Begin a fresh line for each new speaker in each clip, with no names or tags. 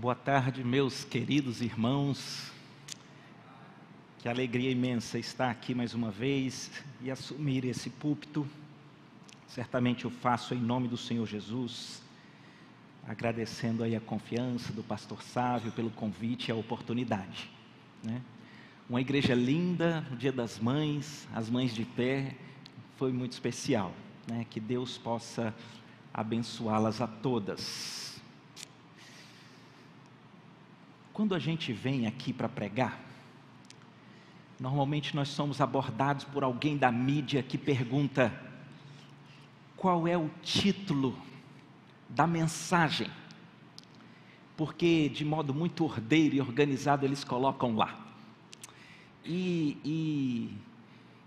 Boa tarde, meus queridos irmãos. Que alegria imensa estar aqui mais uma vez e assumir esse púlpito. Certamente eu faço em nome do Senhor Jesus, agradecendo aí a confiança do pastor Sávio pelo convite e a oportunidade. Né? Uma igreja linda, no Dia das Mães, as mães de pé, foi muito especial. Né? Que Deus possa abençoá-las a todas. Quando a gente vem aqui para pregar, normalmente nós somos abordados por alguém da mídia que pergunta: qual é o título da mensagem? Porque, de modo muito ordeiro e organizado, eles colocam lá. E, e,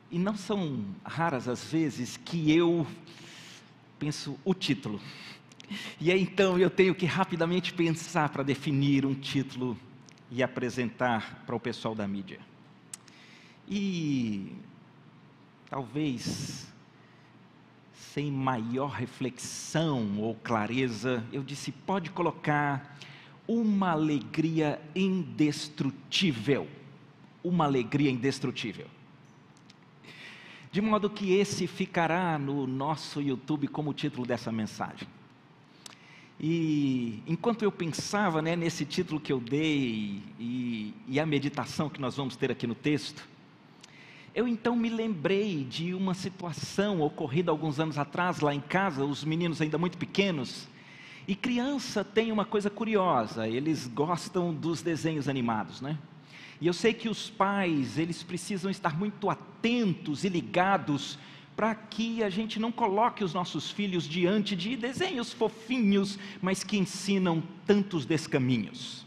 e não são raras as vezes que eu penso o título. E aí então eu tenho que rapidamente pensar para definir um título e apresentar para o pessoal da mídia. E talvez sem maior reflexão ou clareza, eu disse: pode colocar uma alegria indestrutível. Uma alegria indestrutível. De modo que esse ficará no nosso YouTube como título dessa mensagem. E enquanto eu pensava né, nesse título que eu dei e, e a meditação que nós vamos ter aqui no texto, eu então me lembrei de uma situação ocorrida alguns anos atrás lá em casa, os meninos ainda muito pequenos. E criança tem uma coisa curiosa, eles gostam dos desenhos animados, né? E eu sei que os pais, eles precisam estar muito atentos e ligados para que a gente não coloque os nossos filhos diante de desenhos fofinhos, mas que ensinam tantos descaminhos.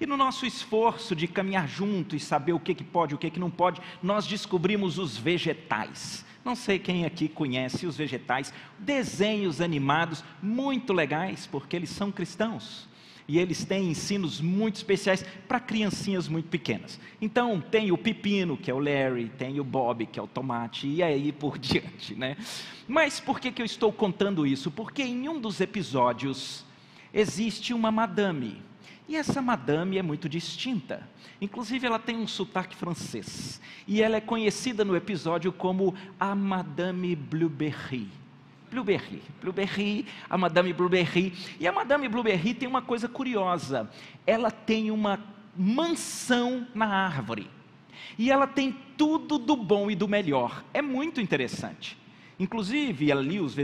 E no nosso esforço de caminhar junto e saber o que, que pode e o que, que não pode, nós descobrimos os vegetais. Não sei quem aqui conhece os vegetais, desenhos animados muito legais, porque eles são cristãos e eles têm ensinos muito especiais para criancinhas muito pequenas. Então, tem o pepino, que é o Larry, tem o Bob, que é o tomate, e aí por diante, né? Mas por que, que eu estou contando isso? Porque em um dos episódios existe uma madame, e essa madame é muito distinta. Inclusive, ela tem um sotaque francês. E ela é conhecida no episódio como a Madame Blueberry. Blueberry. Blueberry, a Madame Blueberry. E a Madame Blueberry tem uma coisa curiosa. Ela tem uma mansão na árvore. E ela tem tudo do bom e do melhor. É muito interessante. Inclusive, ali os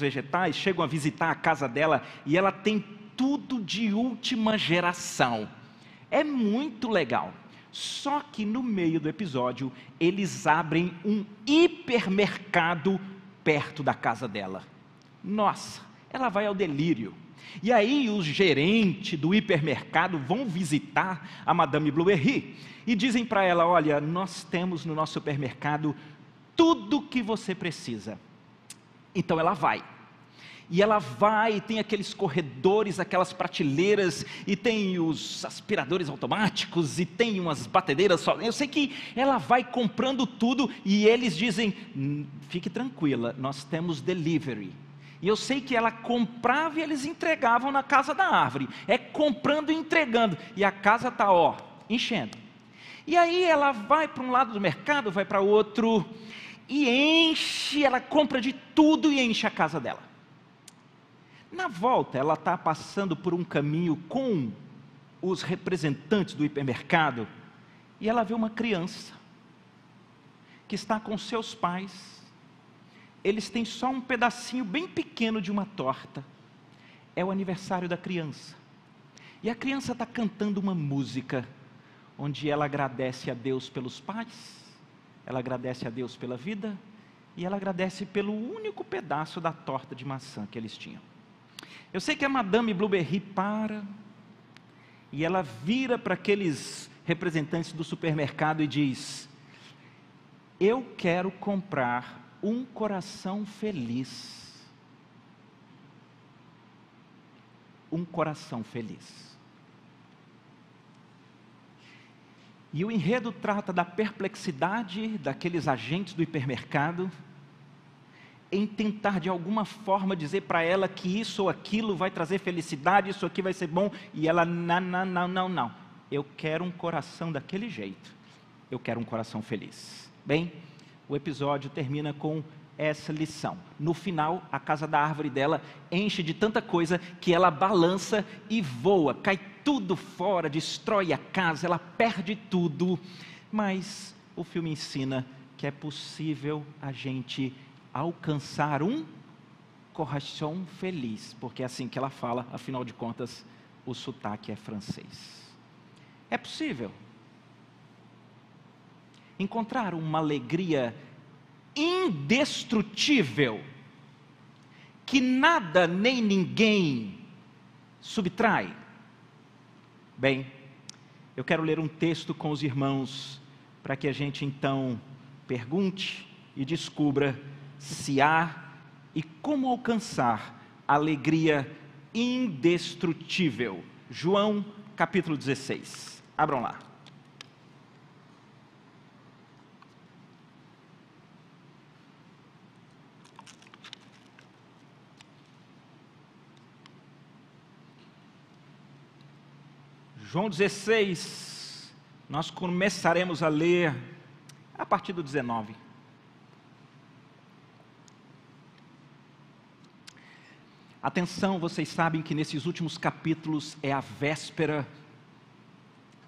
vegetais chegam a visitar a casa dela e ela tem tudo de última geração. É muito legal. Só que no meio do episódio, eles abrem um hipermercado perto da casa dela. Nossa, ela vai ao delírio. E aí os gerentes do hipermercado vão visitar a Madame Blueberry e dizem para ela: "Olha, nós temos no nosso supermercado tudo que você precisa". Então ela vai. E ela vai, tem aqueles corredores, aquelas prateleiras, e tem os aspiradores automáticos, e tem umas batedeiras só. Eu sei que ela vai comprando tudo, e eles dizem: hum, fique tranquila, nós temos delivery. E eu sei que ela comprava e eles entregavam na casa da árvore. É comprando e entregando. E a casa está, ó, enchendo. E aí ela vai para um lado do mercado, vai para outro, e enche, ela compra de tudo e enche a casa dela. Na volta, ela está passando por um caminho com os representantes do hipermercado e ela vê uma criança que está com seus pais. Eles têm só um pedacinho bem pequeno de uma torta. É o aniversário da criança. E a criança está cantando uma música onde ela agradece a Deus pelos pais, ela agradece a Deus pela vida e ela agradece pelo único pedaço da torta de maçã que eles tinham. Eu sei que a Madame Blueberry para e ela vira para aqueles representantes do supermercado e diz: Eu quero comprar um coração feliz. Um coração feliz. E o enredo trata da perplexidade daqueles agentes do hipermercado em tentar de alguma forma dizer para ela que isso ou aquilo vai trazer felicidade, isso aqui vai ser bom, e ela, não, não, não, não, não. Eu quero um coração daquele jeito. Eu quero um coração feliz. Bem, o episódio termina com essa lição. No final, a casa da árvore dela enche de tanta coisa que ela balança e voa, cai tudo fora, destrói a casa, ela perde tudo. Mas o filme ensina que é possível a gente alcançar um coração feliz, porque é assim que ela fala, afinal de contas, o sotaque é francês. É possível encontrar uma alegria indestrutível, que nada nem ninguém subtrai. Bem, eu quero ler um texto com os irmãos, para que a gente então pergunte e descubra se há e como alcançar alegria indestrutível. João capítulo 16. Abram lá. João 16, nós começaremos a ler a partir do 19. Atenção, vocês sabem que nesses últimos capítulos é a véspera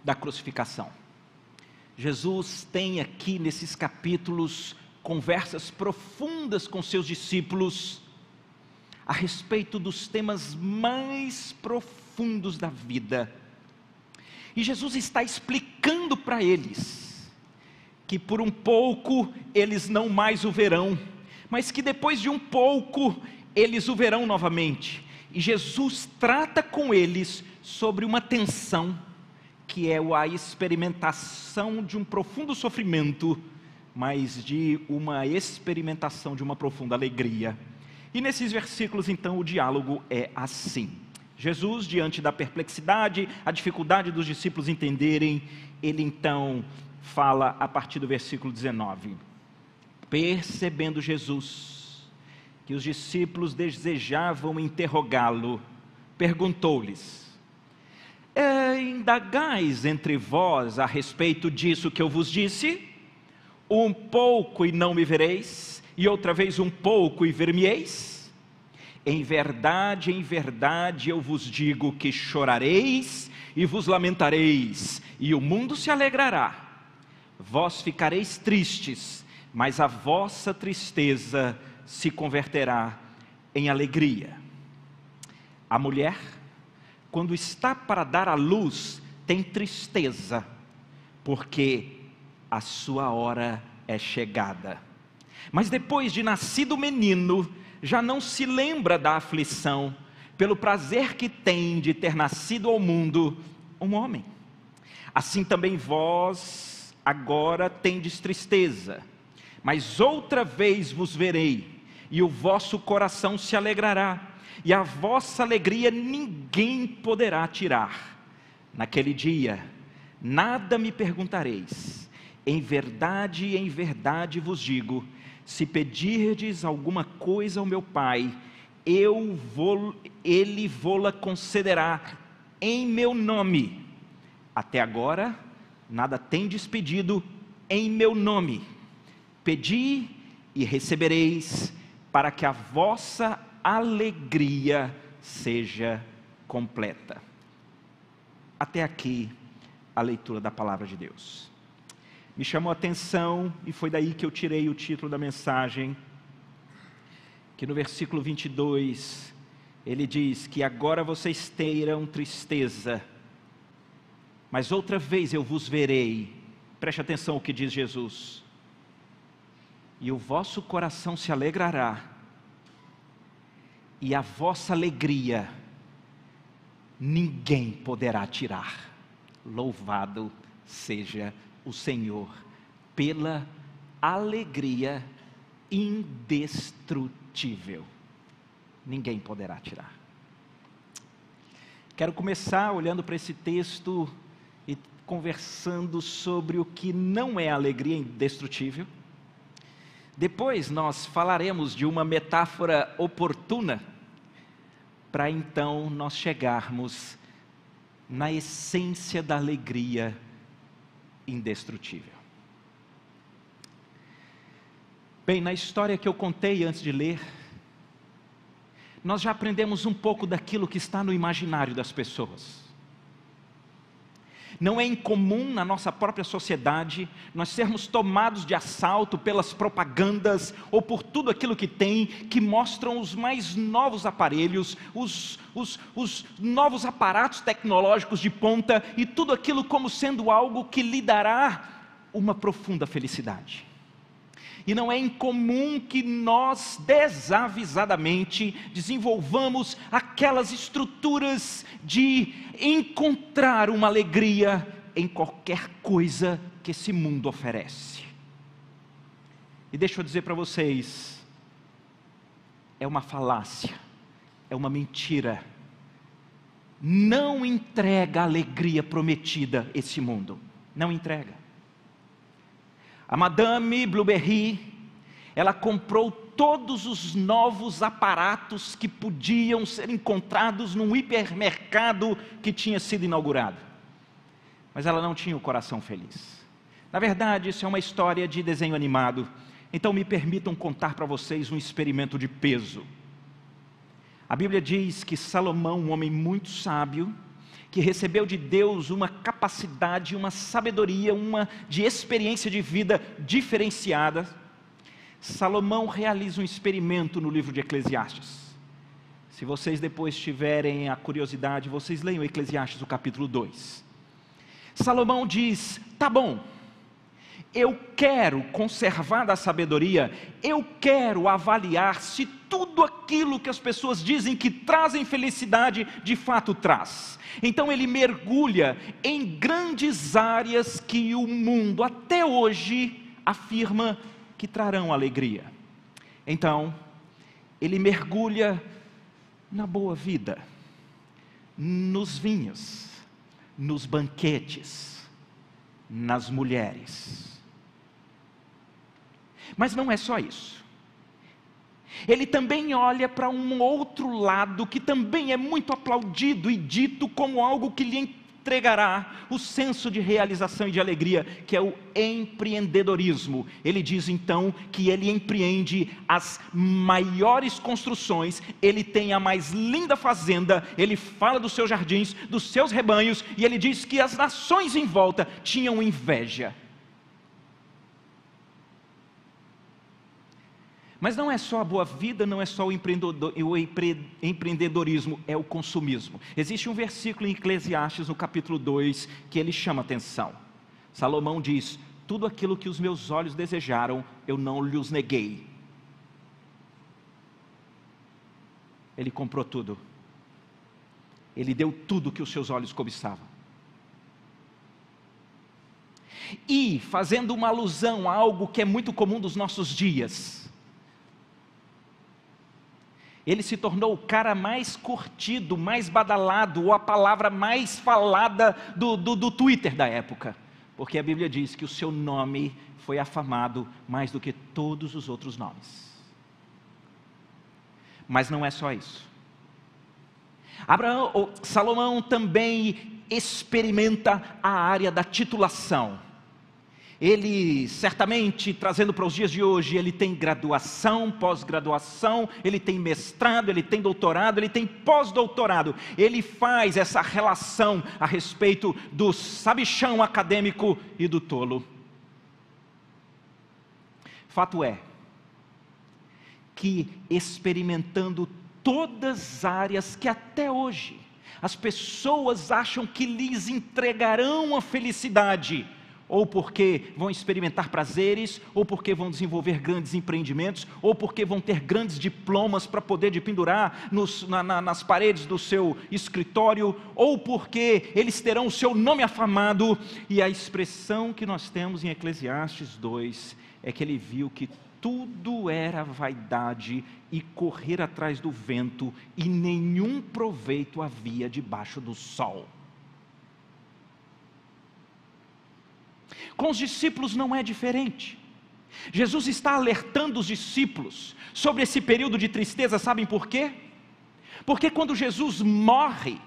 da crucificação. Jesus tem aqui nesses capítulos conversas profundas com seus discípulos a respeito dos temas mais profundos da vida. E Jesus está explicando para eles que por um pouco eles não mais o verão, mas que depois de um pouco eles o verão novamente. E Jesus trata com eles sobre uma tensão, que é a experimentação de um profundo sofrimento, mas de uma experimentação de uma profunda alegria. E nesses versículos, então, o diálogo é assim. Jesus, diante da perplexidade, a dificuldade dos discípulos entenderem, ele então fala a partir do versículo 19: Percebendo Jesus, que os discípulos desejavam interrogá-lo, perguntou-lhes: é, Indagais entre vós a respeito disso que eu vos disse? Um pouco e não me vereis, e outra vez um pouco e ver-me-eis? Em verdade, em verdade eu vos digo que chorareis e vos lamentareis, e o mundo se alegrará. Vós ficareis tristes, mas a vossa tristeza se converterá em alegria. A mulher, quando está para dar à luz, tem tristeza, porque a sua hora é chegada. Mas depois de nascido o menino, já não se lembra da aflição, pelo prazer que tem de ter nascido ao mundo um homem. Assim também vós agora tendes tristeza, mas outra vez vos verei e o vosso coração se alegrará, e a vossa alegria ninguém poderá tirar. Naquele dia, nada me perguntareis, em verdade, em verdade vos digo: se pedirdes alguma coisa ao meu Pai, eu vou, ele vô-la concederá em meu nome. Até agora, nada tendes pedido em meu nome. Pedi e recebereis, para que a vossa alegria seja completa. Até aqui a leitura da palavra de Deus. Me chamou a atenção e foi daí que eu tirei o título da mensagem, que no versículo 22 ele diz que agora vocês terão tristeza, mas outra vez eu vos verei. Preste atenção ao que diz Jesus e o vosso coração se alegrará, e a vossa alegria ninguém poderá tirar. Louvado seja o Senhor pela alegria indestrutível. Ninguém poderá tirar. Quero começar olhando para esse texto e conversando sobre o que não é alegria indestrutível Depois nós falaremos de uma metáfora oportuna para então nós chegarmos na essência da alegria indestrutível. Bem, na história que eu contei antes de ler, nós já aprendemos um pouco daquilo que está no imaginário das pessoas. Não é incomum na nossa própria sociedade nós sermos tomados de assalto pelas propagandas ou por tudo aquilo que tem, que mostram os mais novos aparelhos, os, os, os novos aparatos tecnológicos de ponta e tudo aquilo como sendo algo que lhe dará uma profunda felicidade. E não é incomum que nós desavisadamente desenvolvamos aquelas estruturas de encontrar uma alegria em qualquer coisa que esse mundo oferece. E deixa eu dizer para vocês, é uma falácia, é uma mentira. Não entrega a alegria prometida esse mundo, não entrega. A Madame Blueberry, ela comprou todos os novos aparatos que podiam ser encontrados num hipermercado que tinha sido inaugurado. Mas ela não tinha o coração feliz. Na verdade, isso é uma história de desenho animado. Então me permitam contar para vocês um experimento de peso. A Bíblia diz que Salomão, um homem muito sábio, que recebeu de Deus uma capacidade, uma sabedoria, uma de experiência de vida diferenciada, Salomão realiza um experimento no livro de Eclesiastes. Se vocês depois tiverem a curiosidade, vocês leiam Eclesiastes, o capítulo 2. Salomão diz: tá bom, eu quero conservar da sabedoria, eu quero avaliar se tudo aquilo que as pessoas dizem que trazem felicidade, de fato traz. Então ele mergulha em grandes áreas que o mundo até hoje afirma que trarão alegria. Então, ele mergulha na boa vida, nos vinhos, nos banquetes, nas mulheres. Mas não é só isso ele também olha para um outro lado que também é muito aplaudido e dito como algo que lhe entregará o senso de realização e de alegria, que é o empreendedorismo. Ele diz então que ele empreende as maiores construções, ele tem a mais linda fazenda, ele fala dos seus jardins, dos seus rebanhos, e ele diz que as nações em volta tinham inveja Mas não é só a boa vida, não é só o, empreendedorismo, é o consumismo. Existe um versículo em Eclesiastes, no capítulo 2, que ele chama atenção. Salomão diz: Tudo aquilo que os meus olhos desejaram, eu não lhes neguei. Ele comprou tudo. Ele deu tudo que os seus olhos cobiçavam. E, fazendo uma alusão a algo que é muito comum dos nossos dias, ele se tornou o cara mais curtido, mais badalado, ou a palavra mais falada do, do, do Twitter da época. Porque a Bíblia diz que o seu nome foi afamado mais do que todos os outros nomes. Mas não é só isso. Abraão, Salomão também experimenta a área da titulação. Ele, certamente, trazendo para os dias de hoje, ele tem graduação, pós-graduação, ele tem mestrado, ele tem doutorado, ele tem pós-doutorado. Ele faz essa relação a respeito do sabichão acadêmico e do tolo. Fato é que, experimentando todas as áreas que até hoje as pessoas acham que lhes entregarão a felicidade, ou porque vão experimentar prazeres, ou porque vão desenvolver grandes empreendimentos, ou porque vão ter grandes diplomas para poder de pendurar nos, na, na, nas paredes do seu escritório, ou porque eles terão o seu nome afamado. E a expressão que nós temos em Eclesiastes 2 é que ele viu que tudo era vaidade e correr atrás do vento, e nenhum proveito havia debaixo do sol. Com os discípulos não é diferente. Jesus está alertando os discípulos sobre esse período de tristeza, sabem por quê? Porque quando Jesus morre,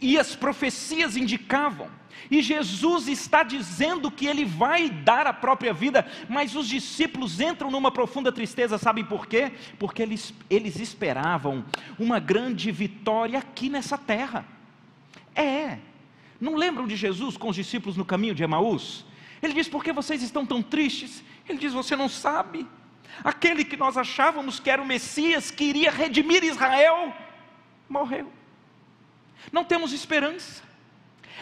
e as profecias indicavam, e Jesus está dizendo que ele vai dar a própria vida, mas os discípulos entram numa profunda tristeza, sabem por quê? Porque eles, eles esperavam uma grande vitória aqui nessa terra. É, não lembram de Jesus com os discípulos no caminho de Emaús? Ele diz: Por que vocês estão tão tristes? Ele diz: Você não sabe. Aquele que nós achávamos que era o Messias, que iria redimir Israel, morreu. Não temos esperança.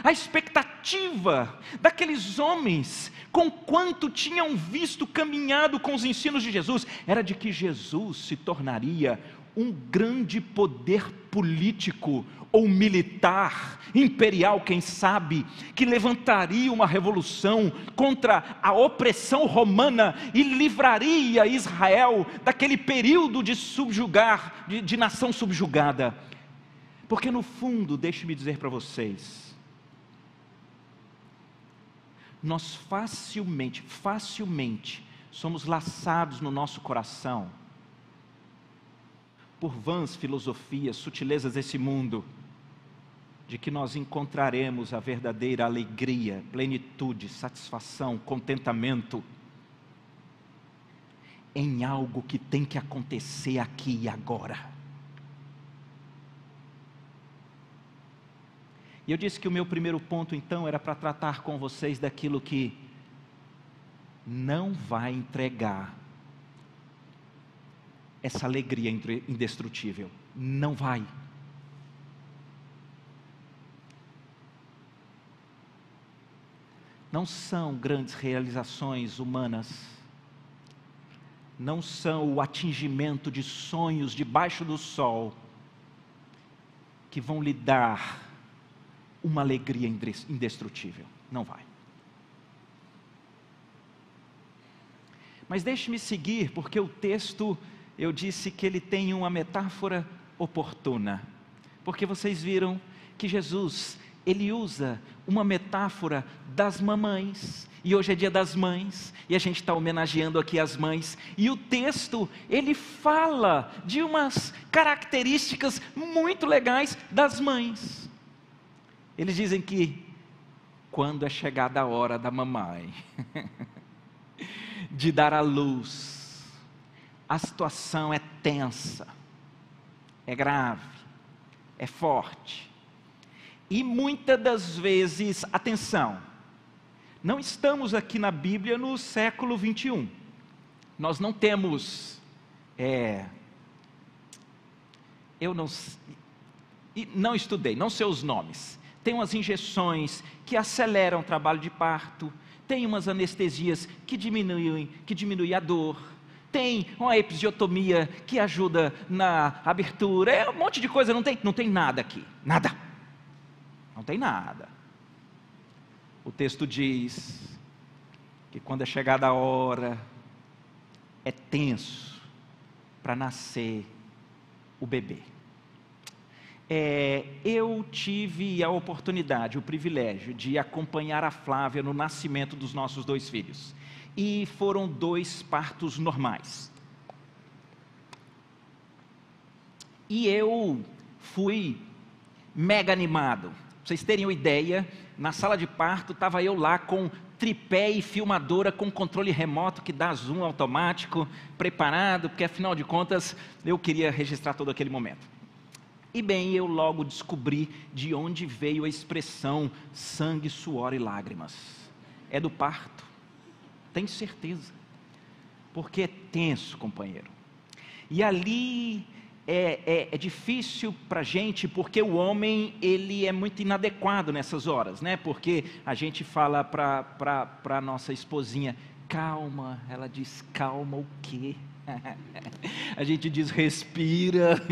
A expectativa daqueles homens, com quanto tinham visto caminhado com os ensinos de Jesus, era de que Jesus se tornaria um grande poder político ou militar, imperial, quem sabe, que levantaria uma revolução contra a opressão romana e livraria Israel daquele período de subjugar, de, de nação subjugada. Porque no fundo, deixe-me dizer para vocês, nós facilmente, facilmente somos laçados no nosso coração por vãs filosofias, sutilezas desse mundo, de que nós encontraremos a verdadeira alegria, plenitude, satisfação, contentamento em algo que tem que acontecer aqui e agora. E eu disse que o meu primeiro ponto então era para tratar com vocês daquilo que não vai entregar essa alegria indestrutível. Não vai. Não são grandes realizações humanas, não são o atingimento de sonhos debaixo do sol que vão lhe dar uma alegria indestrutível. Não vai. Mas deixe-me seguir, porque o texto, eu disse que ele tem uma metáfora oportuna. Porque vocês viram que Jesus, ele usa uma metáfora das mamães. E hoje é dia das mães, e a gente está homenageando aqui as mães. E o texto, ele fala de umas características muito legais das mães. Eles dizem que quando é chegada a hora da mamãe de dar à luz, a situação é tensa, é grave, é forte. E muitas das vezes, atenção, não estamos aqui na Bíblia no século 21. Nós não temos, é, eu não, não estudei, não sei os nomes tem umas injeções que aceleram o trabalho de parto, tem umas anestesias que diminuem, que diminuem a dor, tem uma episiotomia que ajuda na abertura, é um monte de coisa, não tem, não tem nada aqui, nada. Não tem nada. O texto diz que quando é chegada a hora, é tenso para nascer o bebê é, eu tive a oportunidade, o privilégio de acompanhar a Flávia no nascimento dos nossos dois filhos. E foram dois partos normais. E eu fui mega animado. Pra vocês terem uma ideia, na sala de parto estava eu lá com tripé e filmadora com controle remoto que dá zoom automático, preparado, porque afinal de contas eu queria registrar todo aquele momento. E bem, eu logo descobri de onde veio a expressão sangue, suor e lágrimas. É do parto. Tenho certeza. Porque é tenso, companheiro. E ali é, é, é difícil para a gente, porque o homem ele é muito inadequado nessas horas, né? Porque a gente fala para a nossa esposinha, calma, ela diz calma o quê? a gente diz respira,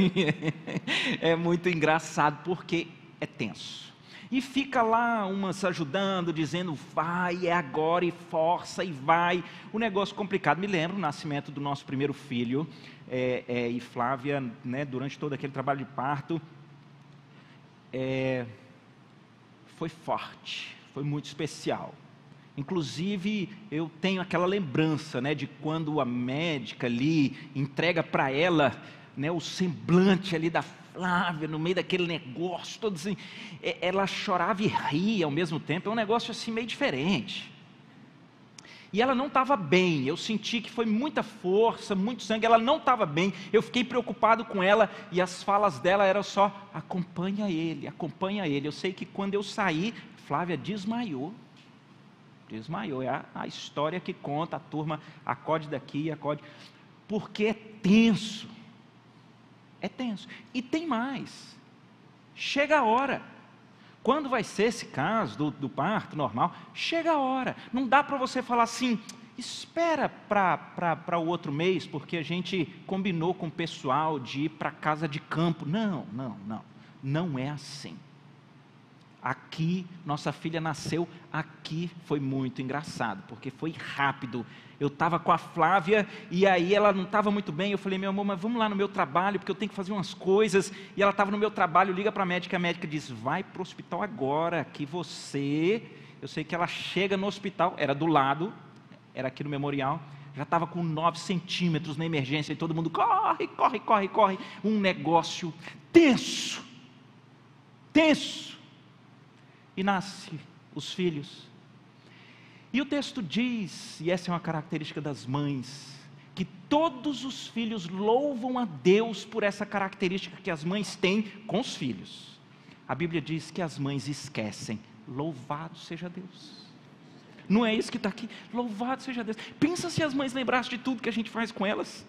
é muito engraçado porque é tenso. E fica lá umas ajudando, dizendo vai, é agora, e força, e vai. O negócio complicado. Me lembro o nascimento do nosso primeiro filho, é, é, e Flávia, né, durante todo aquele trabalho de parto, é, foi forte, foi muito especial. Inclusive, eu tenho aquela lembrança né, de quando a médica ali entrega para ela né, o semblante ali da Flávia, no meio daquele negócio, todo assim, ela chorava e ria ao mesmo tempo, é um negócio assim meio diferente. E ela não estava bem, eu senti que foi muita força, muito sangue, ela não estava bem, eu fiquei preocupado com ela e as falas dela eram só: acompanha ele, acompanha ele. Eu sei que quando eu saí, Flávia desmaiou desmaiou. É a, a história que conta, a turma acode daqui, acode. Porque é tenso. É tenso. E tem mais. Chega a hora. Quando vai ser esse caso do, do parto normal? Chega a hora. Não dá para você falar assim, espera para o outro mês, porque a gente combinou com o pessoal de ir para casa de campo. Não, não, não. Não é assim. Aqui, nossa filha nasceu aqui, foi muito engraçado, porque foi rápido. Eu estava com a Flávia e aí ela não estava muito bem. Eu falei, meu amor, mas vamos lá no meu trabalho, porque eu tenho que fazer umas coisas. E ela estava no meu trabalho, liga para a médica, a médica diz: vai para o hospital agora, que você. Eu sei que ela chega no hospital, era do lado, era aqui no memorial, já estava com 9 centímetros na emergência e todo mundo corre, corre, corre, corre. Um negócio tenso, tenso e nasce os filhos. E o texto diz, e essa é uma característica das mães, que todos os filhos louvam a Deus por essa característica que as mães têm com os filhos. A Bíblia diz que as mães esquecem. Louvado seja Deus. Não é isso que está aqui? Louvado seja Deus. Pensa se as mães lembrassem de tudo que a gente faz com elas.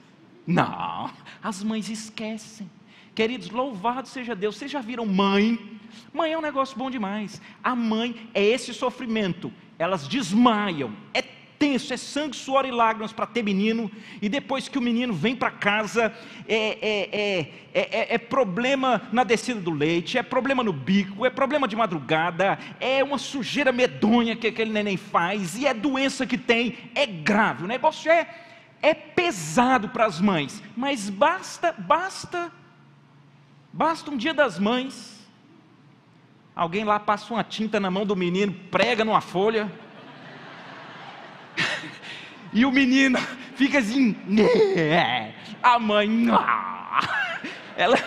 Não, as mães esquecem. Queridos, louvado seja Deus. Vocês já viram mãe? Mãe é um negócio bom demais. A mãe é esse sofrimento. Elas desmaiam. É tenso, é sangue, suor e lágrimas para ter menino, e depois que o menino vem para casa, é, é, é, é, problema na descida do leite, é problema no bico, é problema de madrugada, é uma sujeira medonha que aquele neném faz, e é doença que tem, é grave, o negócio é, é pesado para as mães, mas basta, basta Basta um dia das mães, alguém lá passa uma tinta na mão do menino, prega numa folha, e o menino fica assim, né? a mãe, ela,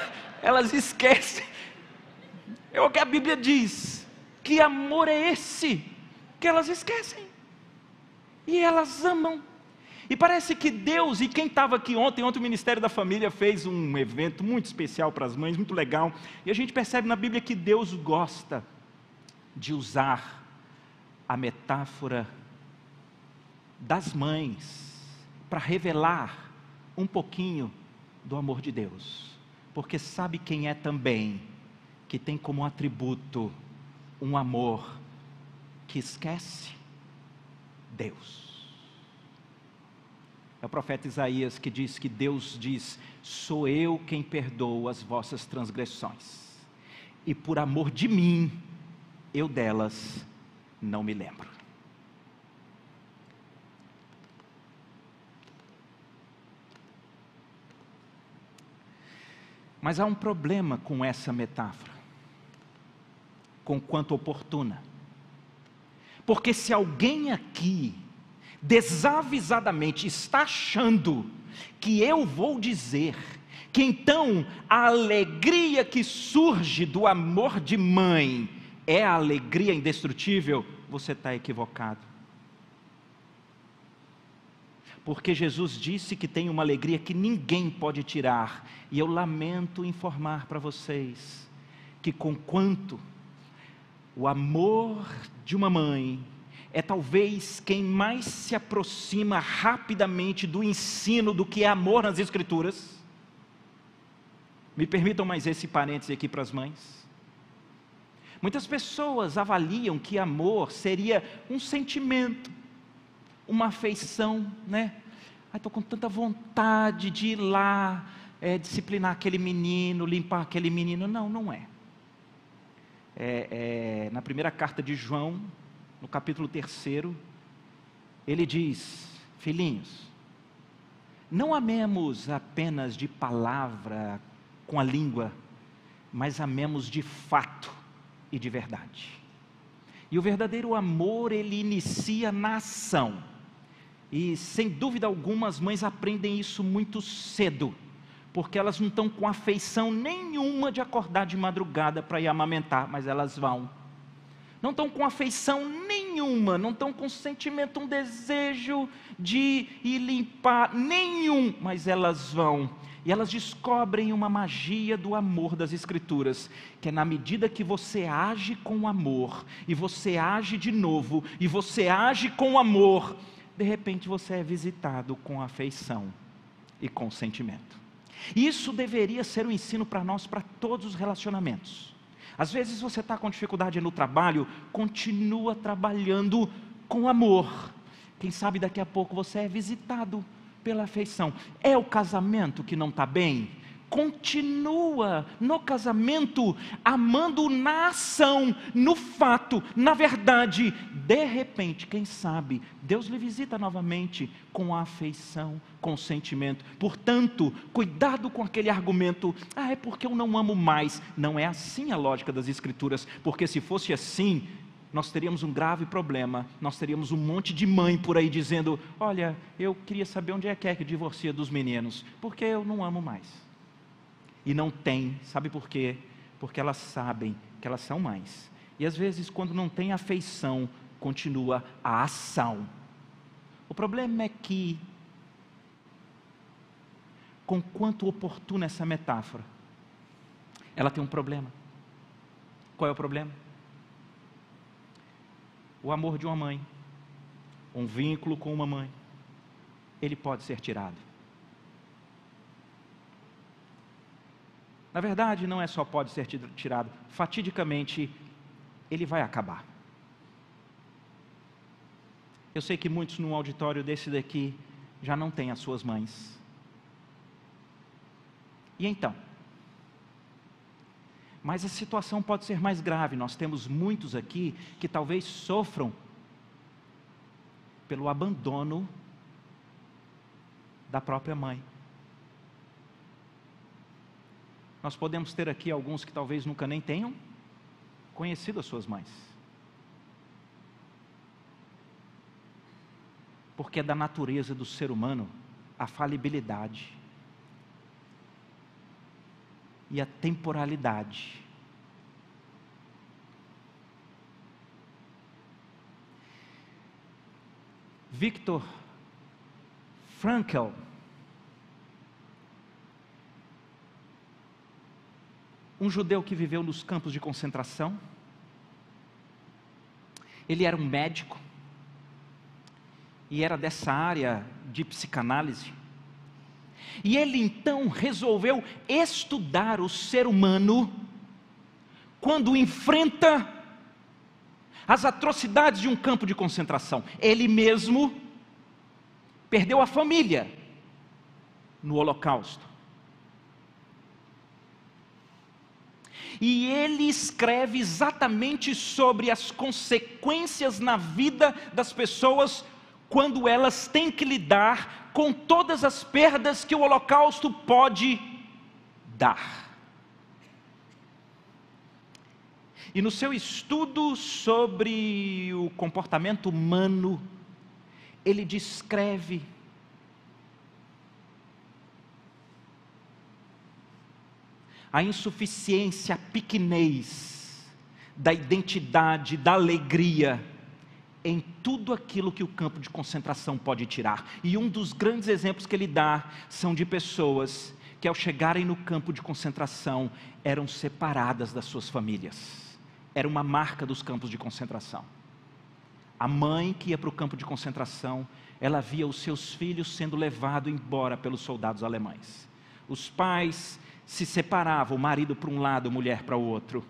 elas esquecem. É o que a Bíblia diz, que amor é esse? Que elas esquecem, e elas amam e parece que Deus, e quem estava aqui ontem, ontem o Ministério da Família fez um evento muito especial para as mães, muito legal, e a gente percebe na Bíblia que Deus gosta de usar a metáfora das mães para revelar um pouquinho do amor de Deus, porque sabe quem é também que tem como atributo um amor que esquece? Deus. É o profeta Isaías que diz que Deus diz: Sou eu quem perdoo as vossas transgressões, e por amor de mim, eu delas não me lembro. Mas há um problema com essa metáfora, com quanto oportuna. Porque se alguém aqui desavisadamente está achando que eu vou dizer que então a alegria que surge do amor de mãe é a alegria indestrutível, você está equivocado. Porque Jesus disse que tem uma alegria que ninguém pode tirar, e eu lamento informar para vocês que, com quanto o amor de uma mãe é talvez quem mais se aproxima rapidamente do ensino do que é amor nas Escrituras. Me permitam mais esse parêntese aqui para as mães. Muitas pessoas avaliam que amor seria um sentimento, uma afeição, né? Estou com tanta vontade de ir lá, é, disciplinar aquele menino, limpar aquele menino. Não, não é. é, é na primeira carta de João, no capítulo 3, ele diz: Filhinhos, não amemos apenas de palavra com a língua, mas amemos de fato e de verdade. E o verdadeiro amor, ele inicia na ação. E sem dúvida alguma, as mães aprendem isso muito cedo, porque elas não estão com afeição nenhuma de acordar de madrugada para ir amamentar, mas elas vão. Não estão com afeição nenhuma, não estão com sentimento, um desejo de ir limpar, nenhum, mas elas vão. E elas descobrem uma magia do amor das Escrituras, que é na medida que você age com amor, e você age de novo, e você age com amor, de repente você é visitado com afeição e com sentimento. Isso deveria ser um ensino para nós, para todos os relacionamentos. Às vezes você está com dificuldade no trabalho, continua trabalhando com amor. Quem sabe daqui a pouco você é visitado pela afeição. É o casamento que não está bem? Continua no casamento, amando na ação, no fato, na verdade. De repente, quem sabe, Deus lhe visita novamente com afeição, com sentimento. Portanto, cuidado com aquele argumento: ah, é porque eu não amo mais. Não é assim a lógica das Escrituras, porque se fosse assim, nós teríamos um grave problema. Nós teríamos um monte de mãe por aí dizendo: Olha, eu queria saber onde é que é que divorcia dos meninos, porque eu não amo mais e não tem, sabe por quê? Porque elas sabem que elas são mães. E às vezes, quando não tem afeição, continua a ação. O problema é que, com quanto oportuna essa metáfora, ela tem um problema. Qual é o problema? O amor de uma mãe, um vínculo com uma mãe, ele pode ser tirado. Na verdade, não é só pode ser tirado, fatidicamente ele vai acabar. Eu sei que muitos num auditório desse daqui já não têm as suas mães. E então? Mas a situação pode ser mais grave. Nós temos muitos aqui que talvez sofram pelo abandono da própria mãe. Nós podemos ter aqui alguns que talvez nunca nem tenham conhecido as suas mães. Porque é da natureza do ser humano a falibilidade e a temporalidade. Victor Frankl um judeu que viveu nos campos de concentração. Ele era um médico e era dessa área de psicanálise. E ele então resolveu estudar o ser humano quando enfrenta as atrocidades de um campo de concentração. Ele mesmo perdeu a família no Holocausto. E ele escreve exatamente sobre as consequências na vida das pessoas quando elas têm que lidar com todas as perdas que o Holocausto pode dar. E no seu estudo sobre o comportamento humano, ele descreve a insuficiência, a pequenez da identidade, da alegria em tudo aquilo que o campo de concentração pode tirar. E um dos grandes exemplos que ele dá são de pessoas que, ao chegarem no campo de concentração, eram separadas das suas famílias. Era uma marca dos campos de concentração. A mãe que ia para o campo de concentração, ela via os seus filhos sendo levados embora pelos soldados alemães. Os pais se separava, o marido para um lado, a mulher para o outro.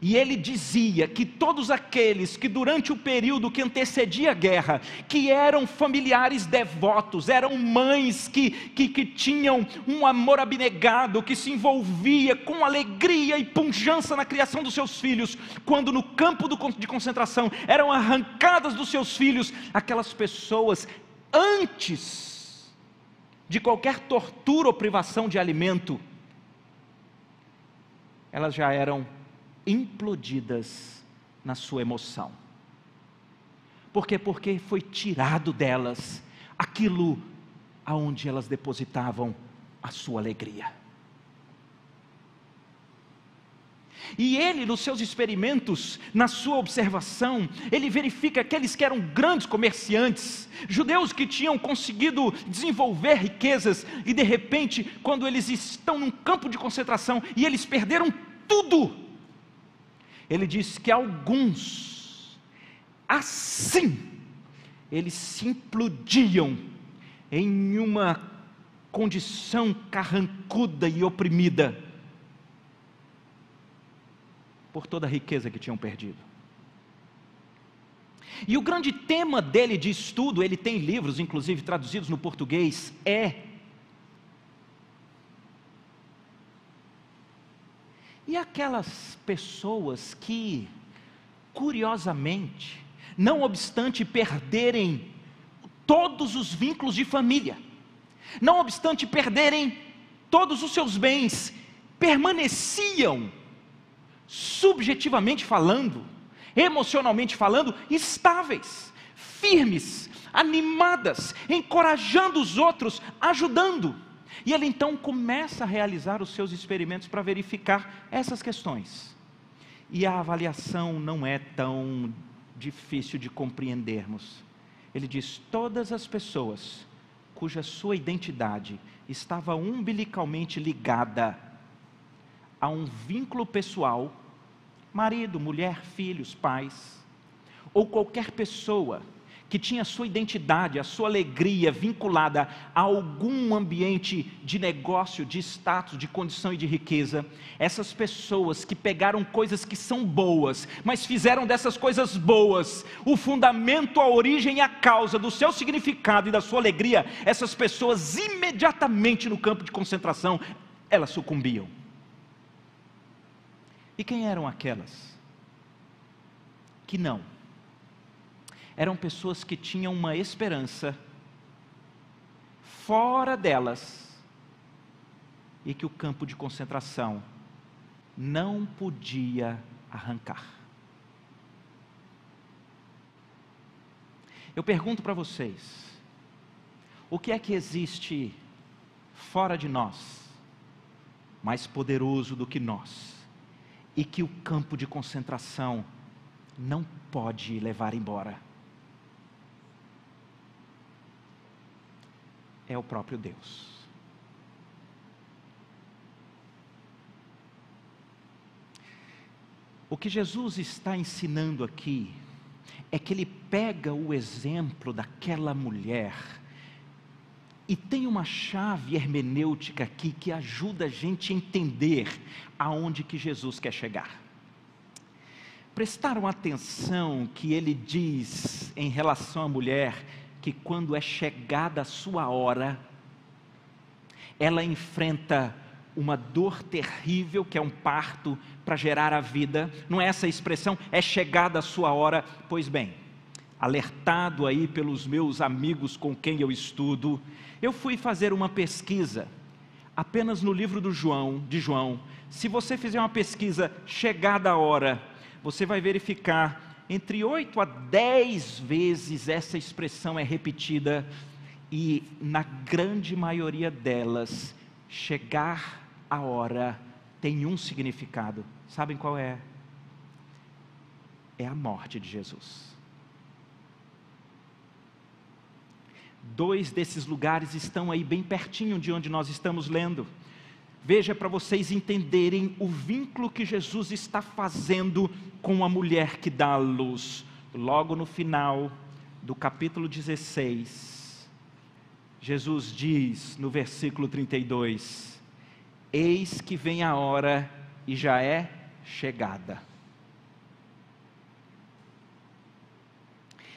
E ele dizia que todos aqueles que durante o período que antecedia a guerra, que eram familiares devotos, eram mães que, que, que tinham um amor abnegado, que se envolvia com alegria e punjança na criação dos seus filhos, quando no campo do, de concentração eram arrancadas dos seus filhos, aquelas pessoas, antes de qualquer tortura ou privação de alimento, elas já eram implodidas na sua emoção. Por quê? Porque foi tirado delas aquilo aonde elas depositavam a sua alegria. E ele, nos seus experimentos, na sua observação, ele verifica aqueles que eram grandes comerciantes, judeus que tinham conseguido desenvolver riquezas, e de repente, quando eles estão num campo de concentração e eles perderam tudo, ele diz que alguns, assim, eles se implodiam em uma condição carrancuda e oprimida por toda a riqueza que tinham perdido. E o grande tema dele de estudo, ele tem livros, inclusive traduzidos no português, é. E aquelas pessoas que, curiosamente, não obstante perderem todos os vínculos de família, não obstante perderem todos os seus bens, permaneciam subjetivamente falando, emocionalmente falando, estáveis, firmes, animadas, encorajando os outros, ajudando. E ele então começa a realizar os seus experimentos para verificar essas questões. E a avaliação não é tão difícil de compreendermos. Ele diz: todas as pessoas cuja sua identidade estava umbilicalmente ligada a um vínculo pessoal marido, mulher, filhos, pais, ou qualquer pessoa que tinha sua identidade, a sua alegria vinculada a algum ambiente de negócio, de status, de condição e de riqueza, essas pessoas que pegaram coisas que são boas, mas fizeram dessas coisas boas o fundamento, a origem e a causa do seu significado e da sua alegria, essas pessoas imediatamente no campo de concentração, elas sucumbiam. E quem eram aquelas? Que não. Eram pessoas que tinham uma esperança fora delas e que o campo de concentração não podia arrancar. Eu pergunto para vocês: o que é que existe fora de nós, mais poderoso do que nós? E que o campo de concentração não pode levar embora. É o próprio Deus. O que Jesus está ensinando aqui é que ele pega o exemplo daquela mulher e tem uma chave hermenêutica aqui que ajuda a gente a entender aonde que Jesus quer chegar. Prestaram atenção que ele diz em relação à mulher que quando é chegada a sua hora, ela enfrenta uma dor terrível, que é um parto para gerar a vida. Não é essa a expressão, é chegada a sua hora. Pois bem, alertado aí pelos meus amigos com quem eu estudo, eu fui fazer uma pesquisa, apenas no livro do João, de João. Se você fizer uma pesquisa chegada a hora, você vai verificar entre 8 a 10 vezes essa expressão é repetida e na grande maioria delas, chegar a hora tem um significado. Sabem qual é? É a morte de Jesus. Dois desses lugares estão aí bem pertinho de onde nós estamos lendo. Veja para vocês entenderem o vínculo que Jesus está fazendo com a mulher que dá a luz. Logo no final do capítulo 16, Jesus diz no versículo 32: Eis que vem a hora e já é chegada.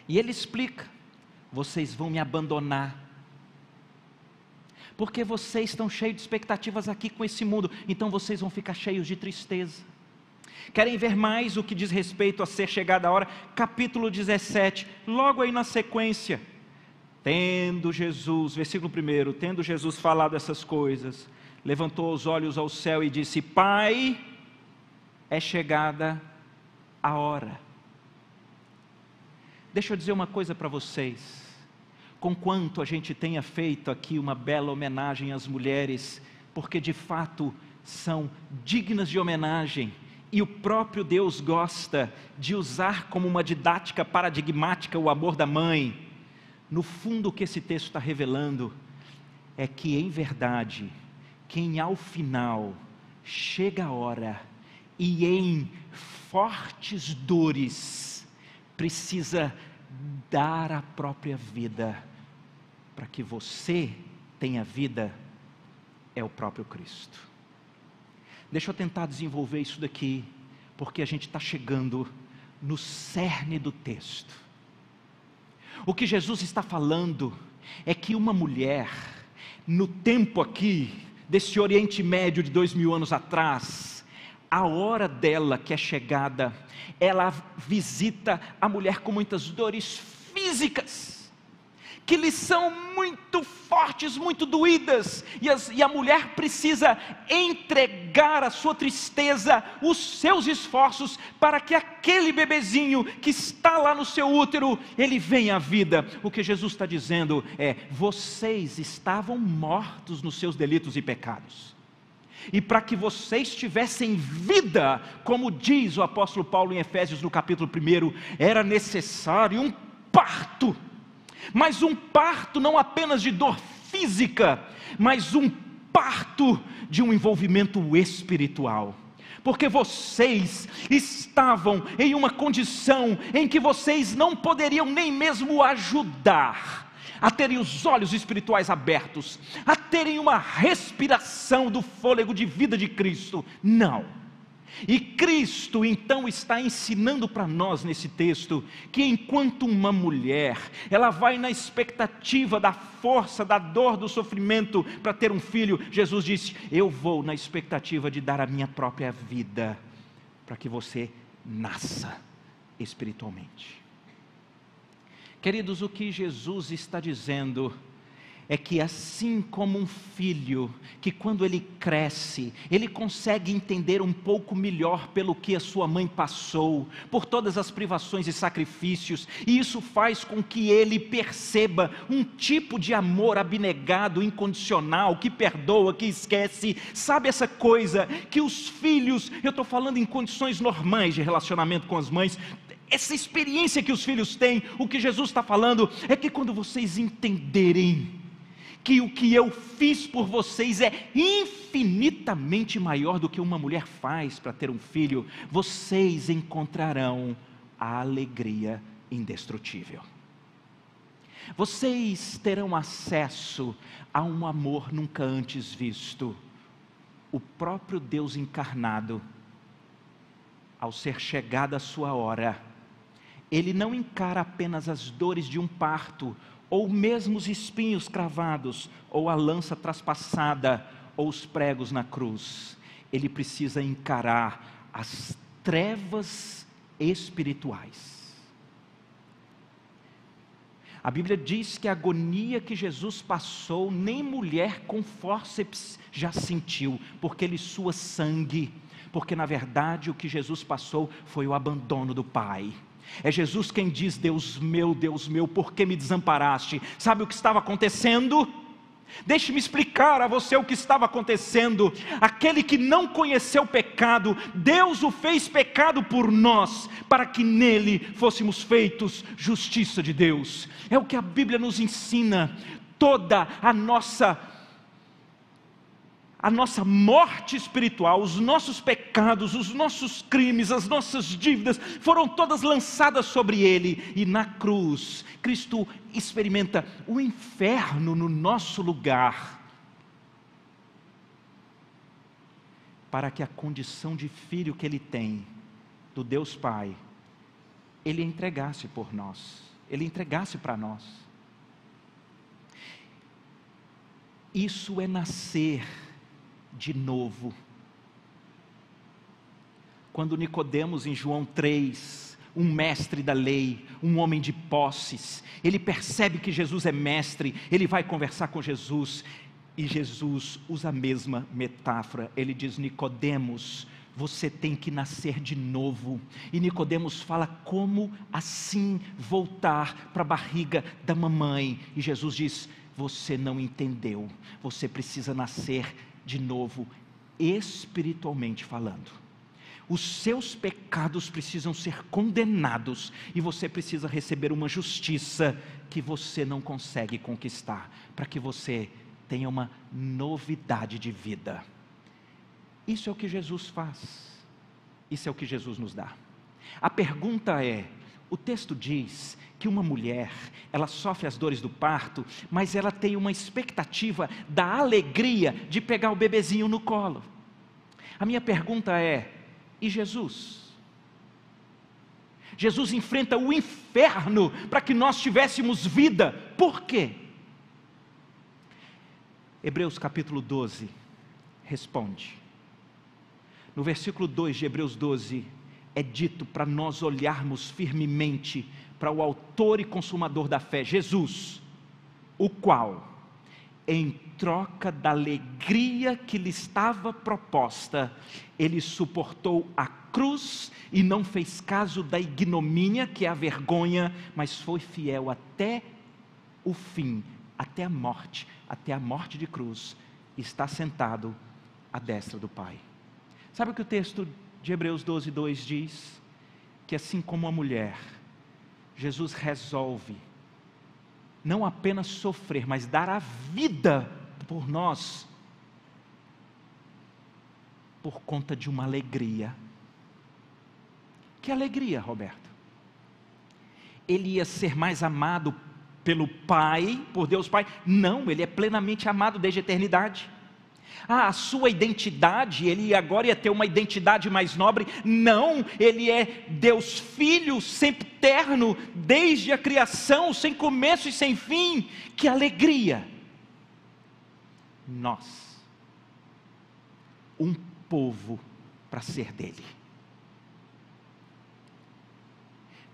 E ele explica vocês vão me abandonar. Porque vocês estão cheios de expectativas aqui com esse mundo, então vocês vão ficar cheios de tristeza. Querem ver mais o que diz respeito a ser chegada a hora? Capítulo 17, logo aí na sequência. Tendo Jesus, versículo 1, tendo Jesus falado essas coisas, levantou os olhos ao céu e disse: Pai, é chegada a hora Deixa eu dizer uma coisa para vocês. Conquanto a gente tenha feito aqui uma bela homenagem às mulheres, porque de fato são dignas de homenagem, e o próprio Deus gosta de usar como uma didática paradigmática o amor da mãe. No fundo, o que esse texto está revelando é que, em verdade, quem ao final chega a hora e em fortes dores precisa dar a própria vida para que você tenha vida é o próprio Cristo. Deixa eu tentar desenvolver isso daqui, porque a gente está chegando no cerne do texto. O que Jesus está falando é que uma mulher, no tempo aqui, desse Oriente Médio de dois mil anos atrás, a hora dela que é chegada, ela visita a mulher com muitas dores físicas que lhes são muito fortes, muito doídas, e, as, e, a mulher precisa entregar a sua tristeza, os seus esforços, para que aquele bebezinho que está lá no seu útero, ele venha à vida. O que Jesus está dizendo é: vocês estavam mortos nos seus delitos e pecados. E para que vocês tivessem vida, como diz o apóstolo Paulo em Efésios no capítulo 1, era necessário um parto mas um parto não apenas de dor física, mas um parto de um envolvimento espiritual. Porque vocês estavam em uma condição em que vocês não poderiam nem mesmo ajudar a terem os olhos espirituais abertos, a terem uma respiração do fôlego de vida de Cristo. Não e Cristo então está ensinando para nós nesse texto que enquanto uma mulher, ela vai na expectativa da força, da dor, do sofrimento para ter um filho, Jesus disse: Eu vou na expectativa de dar a minha própria vida para que você nasça espiritualmente. Queridos, o que Jesus está dizendo é que assim como um filho, que quando ele cresce, ele consegue entender um pouco melhor pelo que a sua mãe passou, por todas as privações e sacrifícios, e isso faz com que ele perceba um tipo de amor abnegado, incondicional, que perdoa, que esquece. Sabe essa coisa que os filhos, eu estou falando em condições normais de relacionamento com as mães, essa experiência que os filhos têm, o que Jesus está falando é que quando vocês entenderem, que o que eu fiz por vocês é infinitamente maior do que uma mulher faz para ter um filho, vocês encontrarão a alegria indestrutível. Vocês terão acesso a um amor nunca antes visto. O próprio Deus encarnado, ao ser chegada a sua hora, ele não encara apenas as dores de um parto ou mesmo os espinhos cravados, ou a lança traspassada, ou os pregos na cruz. Ele precisa encarar as trevas espirituais. A Bíblia diz que a agonia que Jesus passou, nem mulher com fórceps já sentiu, porque ele sua sangue, porque na verdade o que Jesus passou foi o abandono do Pai. É Jesus quem diz: Deus meu, Deus meu, por que me desamparaste? Sabe o que estava acontecendo? Deixe-me explicar a você o que estava acontecendo. Aquele que não conheceu pecado, Deus o fez pecado por nós, para que nele fôssemos feitos justiça de Deus. É o que a Bíblia nos ensina. Toda a nossa a nossa morte espiritual, os nossos pecados, os nossos crimes, as nossas dívidas foram todas lançadas sobre Ele, e na cruz, Cristo experimenta o inferno no nosso lugar, para que a condição de filho que Ele tem, do Deus Pai, Ele entregasse por nós, Ele entregasse para nós. Isso é nascer de novo. Quando Nicodemos em João 3, um mestre da lei, um homem de posses, ele percebe que Jesus é mestre, ele vai conversar com Jesus e Jesus usa a mesma metáfora. Ele diz: Nicodemos, você tem que nascer de novo. E Nicodemos fala como assim voltar para a barriga da mamãe. E Jesus diz: "Você não entendeu. Você precisa nascer de novo espiritualmente falando. Os seus pecados precisam ser condenados e você precisa receber uma justiça que você não consegue conquistar, para que você tenha uma novidade de vida. Isso é o que Jesus faz. Isso é o que Jesus nos dá. A pergunta é: o texto diz que uma mulher, ela sofre as dores do parto, mas ela tem uma expectativa da alegria de pegar o bebezinho no colo. A minha pergunta é: e Jesus? Jesus enfrenta o inferno para que nós tivéssemos vida. Por quê? Hebreus capítulo 12 responde. No versículo 2 de Hebreus 12, é dito para nós olharmos firmemente para o Autor e Consumador da fé, Jesus, o qual, em troca da alegria que lhe estava proposta, ele suportou a cruz e não fez caso da ignomínia, que é a vergonha, mas foi fiel até o fim, até a morte, até a morte de cruz, está sentado à destra do Pai. Sabe o que o texto de Hebreus 12, 2 diz? Que assim como a mulher, Jesus resolve não apenas sofrer, mas dar a vida por nós, por conta de uma alegria. Que alegria, Roberto? Ele ia ser mais amado pelo Pai, por Deus Pai? Não, ele é plenamente amado desde a eternidade. Ah, a sua identidade, ele agora ia ter uma identidade mais nobre. Não, ele é Deus Filho, sempre terno, desde a criação, sem começo e sem fim. Que alegria! Nós, um povo para ser dele.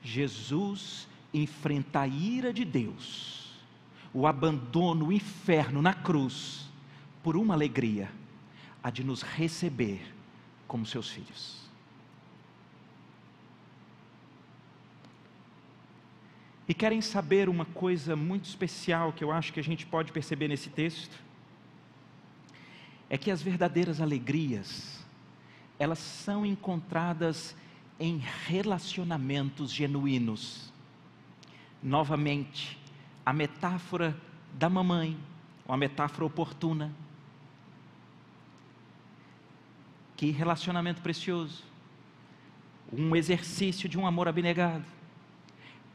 Jesus enfrenta a ira de Deus, o abandono, o inferno na cruz por uma alegria, a de nos receber como seus filhos. E querem saber uma coisa muito especial que eu acho que a gente pode perceber nesse texto? É que as verdadeiras alegrias, elas são encontradas em relacionamentos genuínos. Novamente, a metáfora da mamãe, uma metáfora oportuna, Que relacionamento precioso. Um exercício de um amor abnegado.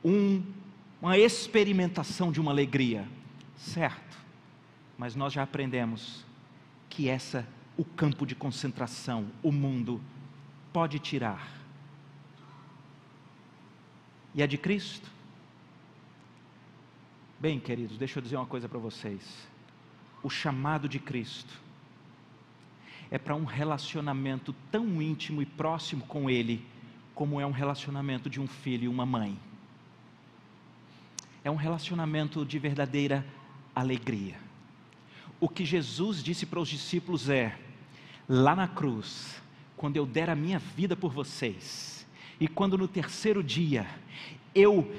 Um, uma experimentação de uma alegria. Certo. Mas nós já aprendemos que essa, o campo de concentração, o mundo, pode tirar. E é de Cristo? Bem, queridos, deixa eu dizer uma coisa para vocês. O chamado de Cristo é para um relacionamento tão íntimo e próximo com Ele, como é um relacionamento de um filho e uma mãe. É um relacionamento de verdadeira alegria. O que Jesus disse para os discípulos é: lá na cruz, quando eu der a minha vida por vocês, e quando no terceiro dia eu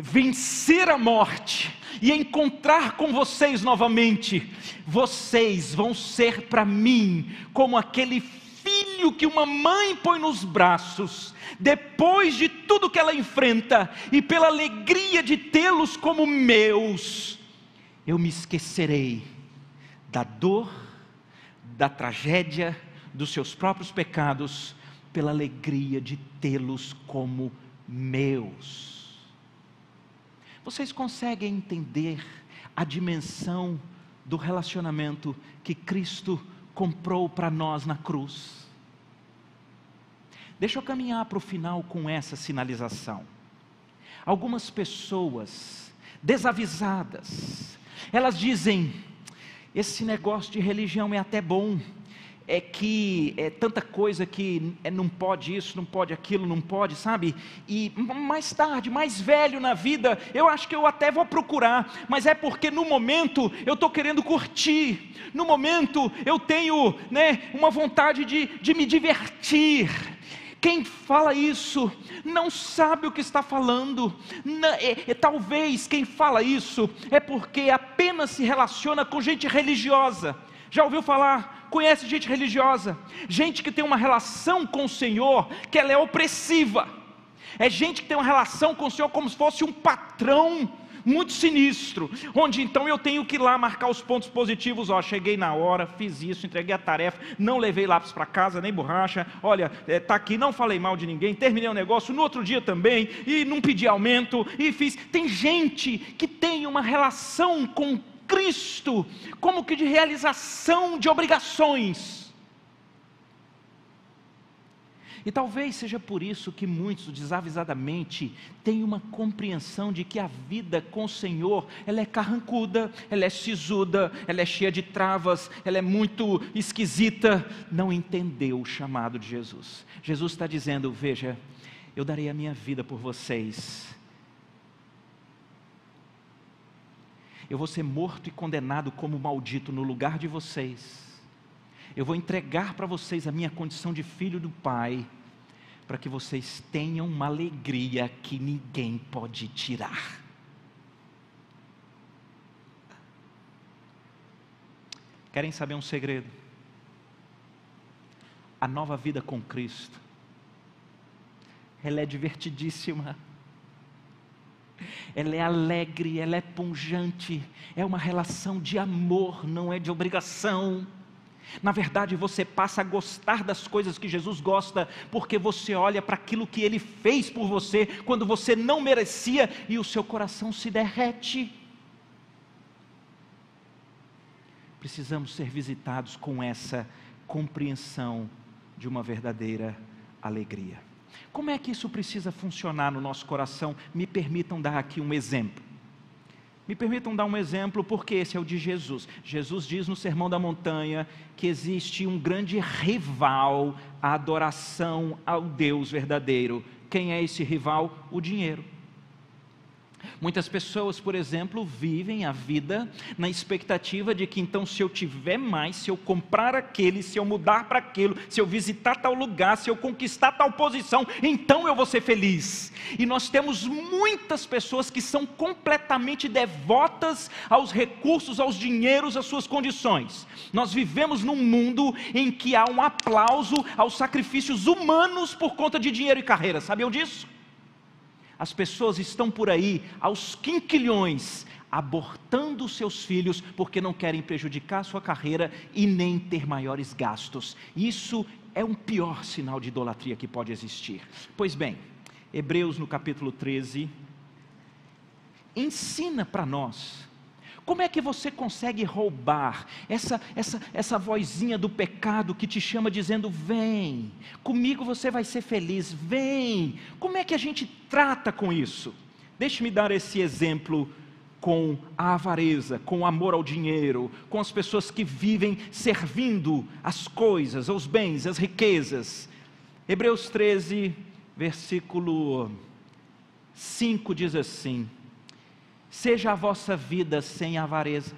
vencer a morte e encontrar com vocês novamente, vocês vão ser para mim como aquele filho que uma mãe põe nos braços, depois de tudo que ela enfrenta e pela alegria de tê-los como meus, eu me esquecerei da dor, da tragédia, dos seus próprios pecados, pela alegria de tê-los como meus. Vocês conseguem entender a dimensão do relacionamento que Cristo comprou para nós na cruz? Deixa eu caminhar para o final com essa sinalização. Algumas pessoas desavisadas, elas dizem: esse negócio de religião é até bom, é que é tanta coisa que é, não pode isso, não pode aquilo, não pode, sabe? E mais tarde, mais velho na vida, eu acho que eu até vou procurar, mas é porque no momento eu estou querendo curtir, no momento eu tenho né, uma vontade de, de me divertir. Quem fala isso não sabe o que está falando. é, é, talvez quem fala isso é porque apenas se relaciona com gente religiosa. Já ouviu falar? Conhece gente religiosa? Gente que tem uma relação com o Senhor que ela é opressiva. É gente que tem uma relação com o Senhor como se fosse um patrão muito sinistro, onde então eu tenho que ir lá marcar os pontos positivos, ó, cheguei na hora, fiz isso, entreguei a tarefa, não levei lápis para casa, nem borracha, olha, está é, aqui, não falei mal de ninguém, terminei o negócio no outro dia também, e não pedi aumento, e fiz. Tem gente que tem uma relação com Cristo, como que de realização de obrigações, E talvez seja por isso que muitos desavisadamente têm uma compreensão de que a vida com o Senhor, ela é carrancuda, ela é sisuda, ela é cheia de travas, ela é muito esquisita, não entendeu o chamado de Jesus. Jesus está dizendo: "Veja, eu darei a minha vida por vocês. Eu vou ser morto e condenado como maldito no lugar de vocês." eu vou entregar para vocês a minha condição de filho do Pai, para que vocês tenham uma alegria que ninguém pode tirar. Querem saber um segredo? A nova vida com Cristo, ela é divertidíssima ela é alegre, ela é punjante, é uma relação de amor, não é de obrigação. Na verdade, você passa a gostar das coisas que Jesus gosta, porque você olha para aquilo que ele fez por você quando você não merecia e o seu coração se derrete. Precisamos ser visitados com essa compreensão de uma verdadeira alegria. Como é que isso precisa funcionar no nosso coração? Me permitam dar aqui um exemplo. Me permitam dar um exemplo, porque esse é o de Jesus. Jesus diz no Sermão da Montanha que existe um grande rival à adoração ao Deus verdadeiro. Quem é esse rival? O dinheiro. Muitas pessoas, por exemplo, vivem a vida na expectativa de que então, se eu tiver mais, se eu comprar aquele, se eu mudar para aquilo, se eu visitar tal lugar, se eu conquistar tal posição, então eu vou ser feliz. E nós temos muitas pessoas que são completamente devotas aos recursos, aos dinheiros, às suas condições. Nós vivemos num mundo em que há um aplauso aos sacrifícios humanos por conta de dinheiro e carreira. Sabiam disso? As pessoas estão por aí aos quinquilhões abortando seus filhos porque não querem prejudicar sua carreira e nem ter maiores gastos. Isso é um pior sinal de idolatria que pode existir. Pois bem, Hebreus no capítulo 13 ensina para nós como é que você consegue roubar essa, essa, essa vozinha do pecado que te chama dizendo: vem, comigo você vai ser feliz, vem. Como é que a gente trata com isso? Deixe-me dar esse exemplo com a avareza, com o amor ao dinheiro, com as pessoas que vivem servindo as coisas, os bens, as riquezas. Hebreus 13, versículo 5 diz assim: Seja a vossa vida sem avareza,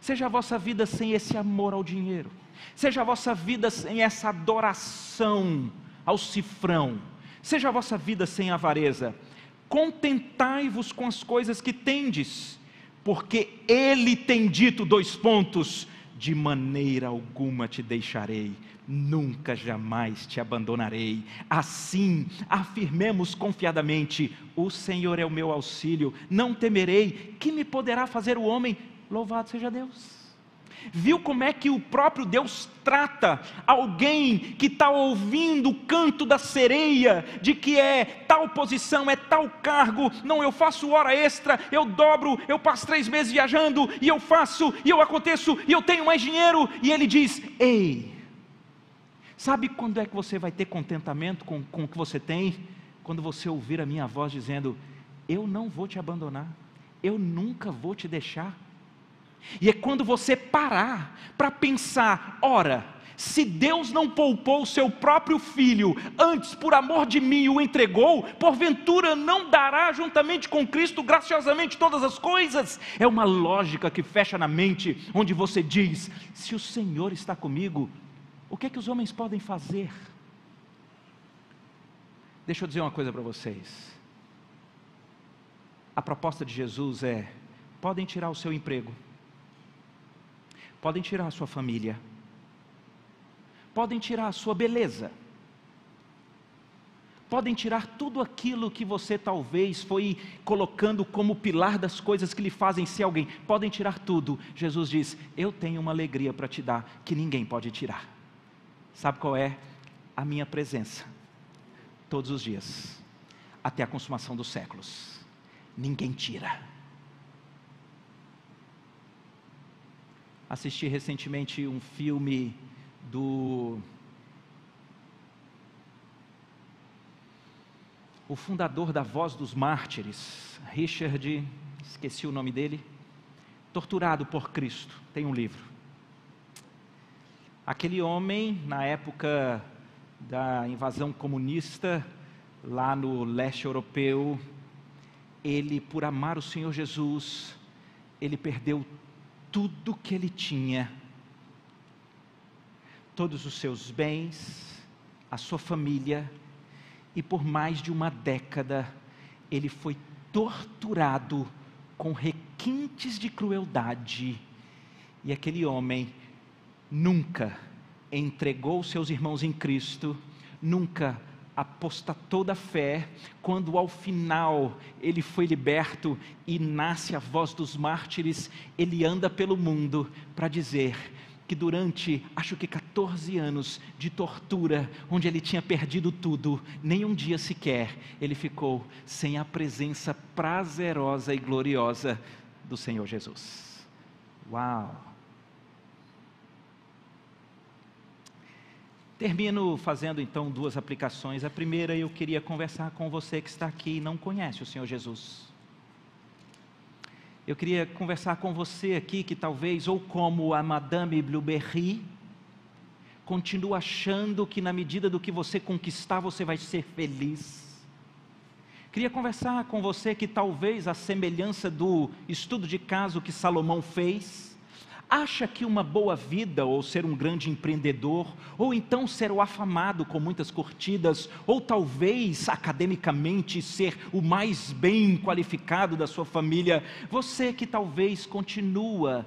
seja a vossa vida sem esse amor ao dinheiro, seja a vossa vida sem essa adoração ao cifrão, seja a vossa vida sem avareza. Contentai-vos com as coisas que tendes, porque Ele tem dito dois pontos: de maneira alguma te deixarei, nunca jamais te abandonarei. Assim, afirmemos confiadamente: o Senhor é o meu auxílio, não temerei, que me poderá fazer o homem? Louvado seja Deus. Viu como é que o próprio Deus trata alguém que está ouvindo o canto da sereia, de que é tal posição, é tal cargo, não, eu faço hora extra, eu dobro, eu passo três meses viajando, e eu faço, e eu aconteço, e eu tenho mais dinheiro, e ele diz: Ei, Sabe quando é que você vai ter contentamento com, com o que você tem? Quando você ouvir a minha voz dizendo: Eu não vou te abandonar, eu nunca vou te deixar. E é quando você parar para pensar: ora, Se Deus não poupou o seu próprio filho, antes por amor de mim o entregou, porventura não dará juntamente com Cristo graciosamente todas as coisas? É uma lógica que fecha na mente, onde você diz: se o Senhor está comigo, o que é que os homens podem fazer? Deixa eu dizer uma coisa para vocês. A proposta de Jesus é: podem tirar o seu emprego, podem tirar a sua família, podem tirar a sua beleza, podem tirar tudo aquilo que você talvez foi colocando como pilar das coisas que lhe fazem ser alguém, podem tirar tudo. Jesus diz: Eu tenho uma alegria para te dar que ninguém pode tirar. Sabe qual é? A minha presença, todos os dias, até a consumação dos séculos. Ninguém tira. Assisti recentemente um filme do o fundador da Voz dos Mártires, Richard, esqueci o nome dele, torturado por Cristo, tem um livro. Aquele homem, na época da invasão comunista, lá no leste europeu, ele, por amar o Senhor Jesus, ele perdeu tudo que ele tinha todos os seus bens, a sua família, e por mais de uma década ele foi torturado com requintes de crueldade. E aquele homem nunca entregou seus irmãos em Cristo, nunca apostatou da fé, quando ao final ele foi liberto e nasce a voz dos mártires, ele anda pelo mundo para dizer: que durante, acho que 14 anos de tortura, onde ele tinha perdido tudo, nem um dia sequer ele ficou sem a presença prazerosa e gloriosa do Senhor Jesus. Uau! Termino fazendo então duas aplicações. A primeira, eu queria conversar com você que está aqui e não conhece o Senhor Jesus eu queria conversar com você aqui que talvez, ou como a Madame Blueberry, continua achando que na medida do que você conquistar você vai ser feliz. Queria conversar com você que talvez a semelhança do estudo de caso que Salomão fez, acha que uma boa vida, ou ser um grande empreendedor, ou então ser o afamado com muitas curtidas, ou talvez academicamente ser o mais bem qualificado da sua família, você que talvez continua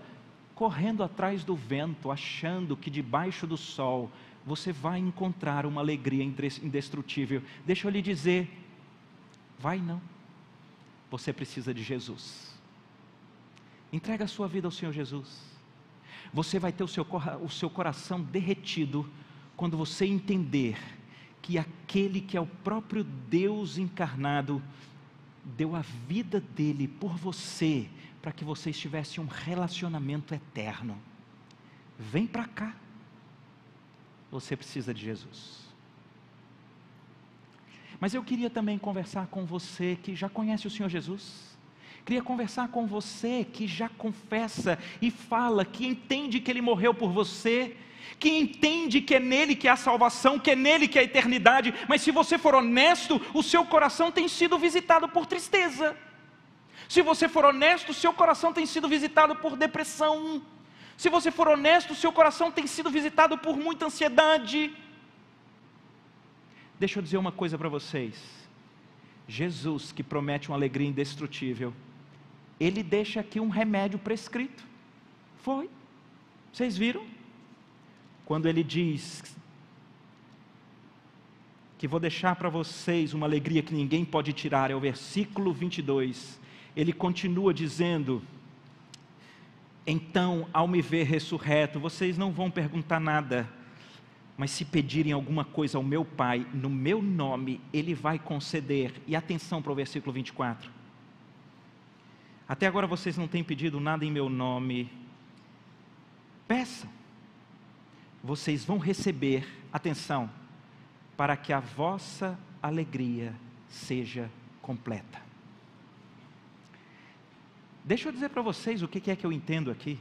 correndo atrás do vento, achando que debaixo do sol você vai encontrar uma alegria indestrutível. Deixa eu lhe dizer, vai não. Você precisa de Jesus. Entrega a sua vida ao Senhor Jesus. Você vai ter o seu, o seu coração derretido quando você entender que aquele que é o próprio Deus encarnado deu a vida dele por você, para que vocês tivessem um relacionamento eterno. Vem para cá. Você precisa de Jesus. Mas eu queria também conversar com você que já conhece o Senhor Jesus Queria conversar com você que já confessa e fala que entende que Ele morreu por você, que entende que é nele que há salvação, que é nele que há eternidade, mas se você for honesto, o seu coração tem sido visitado por tristeza. Se você for honesto, o seu coração tem sido visitado por depressão. Se você for honesto, o seu coração tem sido visitado por muita ansiedade. Deixa eu dizer uma coisa para vocês. Jesus, que promete uma alegria indestrutível, ele deixa aqui um remédio prescrito. Foi. Vocês viram? Quando ele diz que vou deixar para vocês uma alegria que ninguém pode tirar, é o versículo 22. Ele continua dizendo: Então, ao me ver ressurreto, vocês não vão perguntar nada, mas se pedirem alguma coisa ao meu Pai, no meu nome, Ele vai conceder. E atenção para o versículo 24 até agora vocês não têm pedido nada em meu nome. Peçam. Vocês vão receber, atenção, para que a vossa alegria seja completa. Deixa eu dizer para vocês o que é que eu entendo aqui.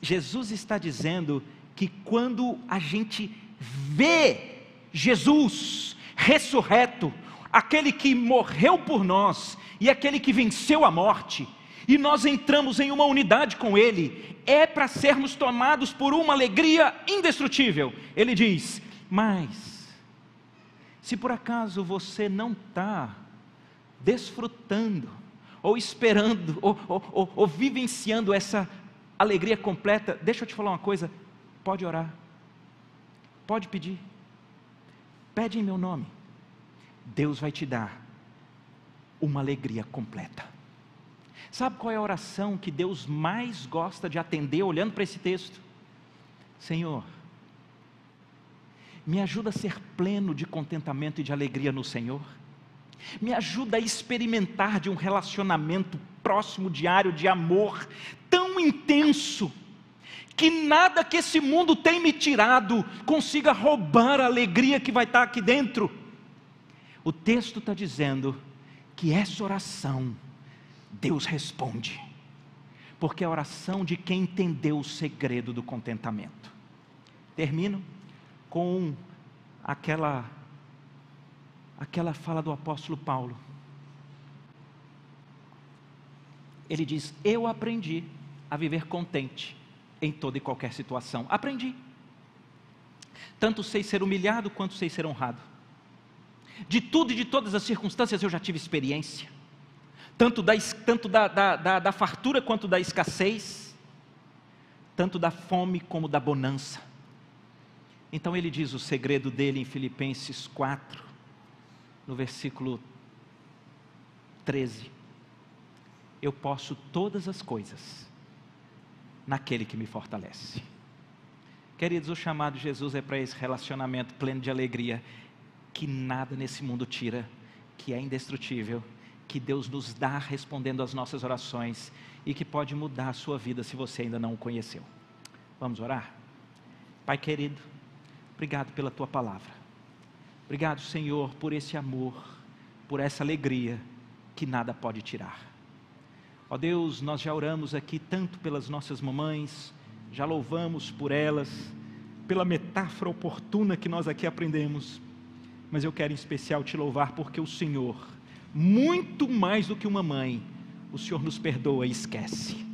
Jesus está dizendo que quando a gente vê Jesus ressurreto, aquele que morreu por nós e aquele que venceu a morte, e nós entramos em uma unidade com Ele, é para sermos tomados por uma alegria indestrutível. Ele diz: Mas, se por acaso você não está desfrutando, ou esperando, ou, ou, ou, ou vivenciando essa alegria completa, deixa eu te falar uma coisa: pode orar, pode pedir, pede em meu nome, Deus vai te dar uma alegria completa. Sabe qual é a oração que Deus mais gosta de atender olhando para esse texto? Senhor, me ajuda a ser pleno de contentamento e de alegria no Senhor. Me ajuda a experimentar de um relacionamento próximo, diário, de amor, tão intenso, que nada que esse mundo tem me tirado consiga roubar a alegria que vai estar aqui dentro. O texto está dizendo que essa oração, Deus responde, porque é a oração de quem entendeu o segredo do contentamento. Termino com aquela aquela fala do apóstolo Paulo. Ele diz: Eu aprendi a viver contente em toda e qualquer situação. Aprendi. Tanto sei ser humilhado quanto sei ser honrado. De tudo e de todas as circunstâncias eu já tive experiência. Tanto da, tanto da, da, da, da fartura quanto da escassez. Tanto da fome como da bonança. Então ele diz o segredo dele em Filipenses 4, no versículo 13. Eu posso todas as coisas naquele que me fortalece. Queridos, o chamado de Jesus é para esse relacionamento pleno de alegria, que nada nesse mundo tira, que é indestrutível, que Deus nos dá respondendo às nossas orações e que pode mudar a sua vida se você ainda não o conheceu. Vamos orar? Pai querido, obrigado pela tua palavra. Obrigado, Senhor, por esse amor, por essa alegria que nada pode tirar. Ó Deus, nós já oramos aqui tanto pelas nossas mamães, já louvamos por elas, pela metáfora oportuna que nós aqui aprendemos, mas eu quero em especial te louvar porque o Senhor, muito mais do que uma mãe, o Senhor nos perdoa e esquece.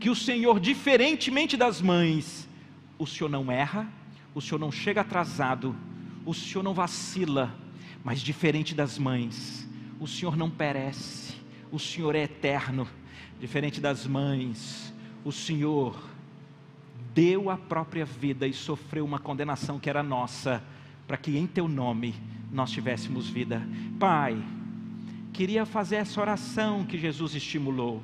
Que o Senhor, diferentemente das mães, o Senhor não erra, o Senhor não chega atrasado, o Senhor não vacila, mas diferente das mães, o Senhor não perece, o Senhor é eterno diferente das mães, o Senhor deu a própria vida e sofreu uma condenação que era nossa, para que em teu nome nós tivéssemos vida. Pai, queria fazer essa oração que Jesus estimulou.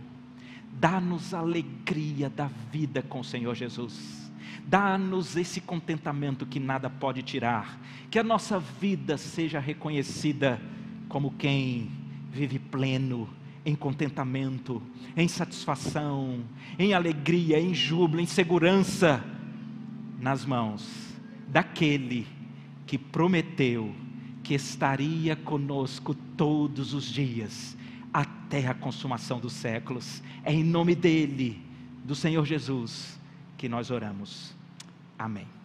Dá-nos alegria da vida com o Senhor Jesus. Dá-nos esse contentamento que nada pode tirar. Que a nossa vida seja reconhecida como quem vive pleno, em contentamento, em satisfação, em alegria, em júbilo, em segurança, nas mãos daquele que prometeu que estaria conosco todos os dias, até a consumação dos séculos. É em nome dele, do Senhor Jesus, que nós oramos. Amém.